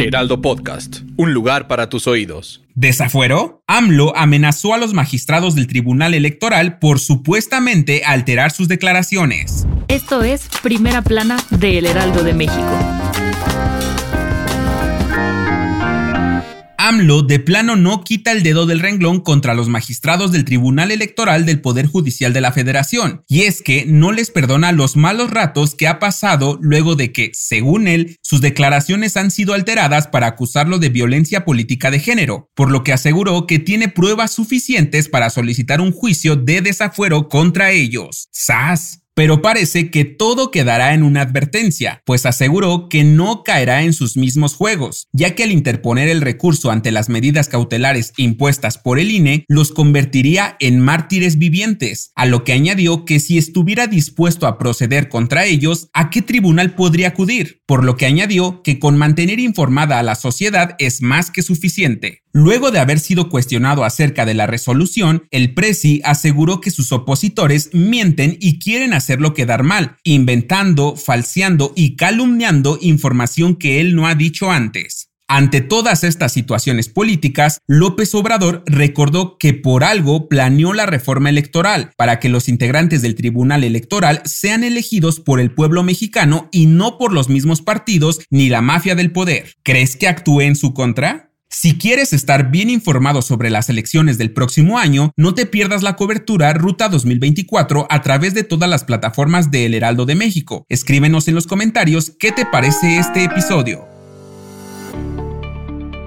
Heraldo Podcast, un lugar para tus oídos. Desafuero, AMLO amenazó a los magistrados del Tribunal Electoral por supuestamente alterar sus declaraciones. Esto es Primera Plana de El Heraldo de México. AMLO de plano no quita el dedo del renglón contra los magistrados del Tribunal Electoral del Poder Judicial de la Federación, y es que no les perdona los malos ratos que ha pasado luego de que, según él, sus declaraciones han sido alteradas para acusarlo de violencia política de género, por lo que aseguró que tiene pruebas suficientes para solicitar un juicio de desafuero contra ellos. ¡Sas! Pero parece que todo quedará en una advertencia, pues aseguró que no caerá en sus mismos juegos, ya que al interponer el recurso ante las medidas cautelares impuestas por el INE, los convertiría en mártires vivientes, a lo que añadió que si estuviera dispuesto a proceder contra ellos, ¿a qué tribunal podría acudir? Por lo que añadió que con mantener informada a la sociedad es más que suficiente. Luego de haber sido cuestionado acerca de la resolución, el Presi aseguró que sus opositores mienten y quieren hacerlo quedar mal, inventando, falseando y calumniando información que él no ha dicho antes. Ante todas estas situaciones políticas, López Obrador recordó que por algo planeó la reforma electoral, para que los integrantes del Tribunal Electoral sean elegidos por el pueblo mexicano y no por los mismos partidos ni la mafia del poder. ¿Crees que actúe en su contra? Si quieres estar bien informado sobre las elecciones del próximo año, no te pierdas la cobertura Ruta 2024 a través de todas las plataformas de El Heraldo de México. Escríbenos en los comentarios qué te parece este episodio.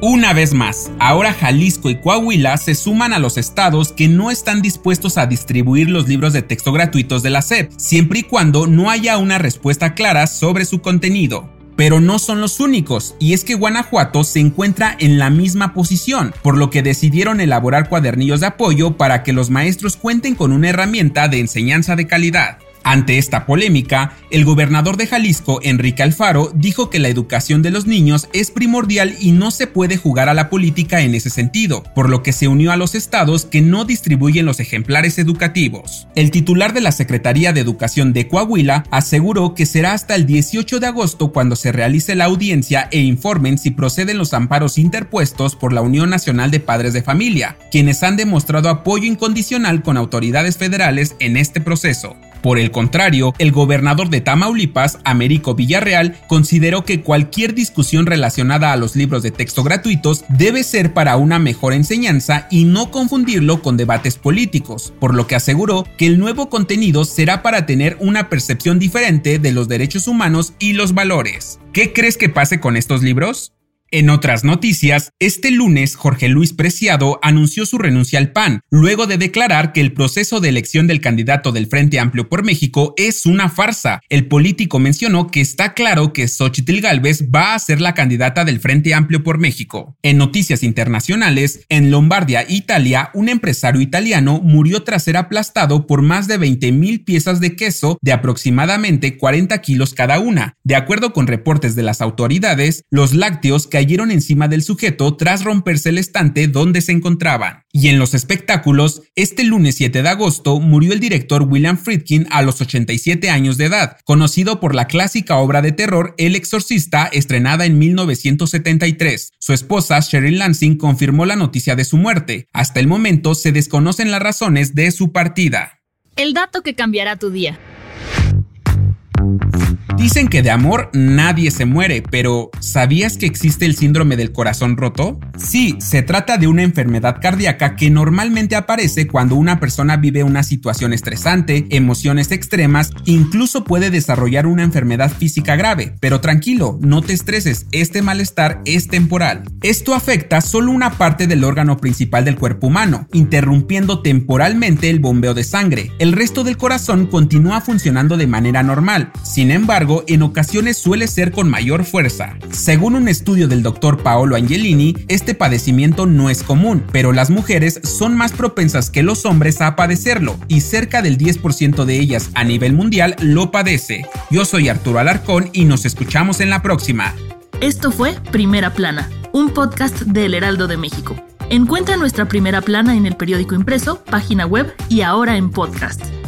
Una vez más, ahora Jalisco y Coahuila se suman a los estados que no están dispuestos a distribuir los libros de texto gratuitos de la SEP, siempre y cuando no haya una respuesta clara sobre su contenido. Pero no son los únicos, y es que Guanajuato se encuentra en la misma posición, por lo que decidieron elaborar cuadernillos de apoyo para que los maestros cuenten con una herramienta de enseñanza de calidad. Ante esta polémica, el gobernador de Jalisco, Enrique Alfaro, dijo que la educación de los niños es primordial y no se puede jugar a la política en ese sentido, por lo que se unió a los estados que no distribuyen los ejemplares educativos. El titular de la Secretaría de Educación de Coahuila aseguró que será hasta el 18 de agosto cuando se realice la audiencia e informen si proceden los amparos interpuestos por la Unión Nacional de Padres de Familia, quienes han demostrado apoyo incondicional con autoridades federales en este proceso. Por el contrario, el gobernador de Tamaulipas, Américo Villarreal, consideró que cualquier discusión relacionada a los libros de texto gratuitos debe ser para una mejor enseñanza y no confundirlo con debates políticos, por lo que aseguró que el nuevo contenido será para tener una percepción diferente de los derechos humanos y los valores. ¿Qué crees que pase con estos libros? En otras noticias, este lunes Jorge Luis Preciado anunció su renuncia al PAN, luego de declarar que el proceso de elección del candidato del Frente Amplio por México es una farsa. El político mencionó que está claro que Xochitl Gálvez va a ser la candidata del Frente Amplio por México. En noticias internacionales, en Lombardia, Italia, un empresario italiano murió tras ser aplastado por más de 20 mil piezas de queso de aproximadamente 40 kilos cada una. De acuerdo con reportes de las autoridades, los lácteos que cayeron encima del sujeto tras romperse el estante donde se encontraban. Y en los espectáculos, este lunes 7 de agosto murió el director William Friedkin a los 87 años de edad, conocido por la clásica obra de terror El Exorcista estrenada en 1973. Su esposa Sheryl Lansing confirmó la noticia de su muerte. Hasta el momento se desconocen las razones de su partida. El dato que cambiará tu día. Dicen que de amor nadie se muere, pero ¿sabías que existe el síndrome del corazón roto? Sí, se trata de una enfermedad cardíaca que normalmente aparece cuando una persona vive una situación estresante, emociones extremas, incluso puede desarrollar una enfermedad física grave. Pero tranquilo, no te estreses, este malestar es temporal. Esto afecta solo una parte del órgano principal del cuerpo humano, interrumpiendo temporalmente el bombeo de sangre. El resto del corazón continúa funcionando de manera normal. Sin embargo, en ocasiones suele ser con mayor fuerza. Según un estudio del doctor Paolo Angelini, este padecimiento no es común, pero las mujeres son más propensas que los hombres a padecerlo y cerca del 10% de ellas a nivel mundial lo padece. Yo soy Arturo Alarcón y nos escuchamos en la próxima. Esto fue Primera Plana, un podcast del Heraldo de México. Encuentra nuestra primera plana en el periódico impreso, página web y ahora en podcast.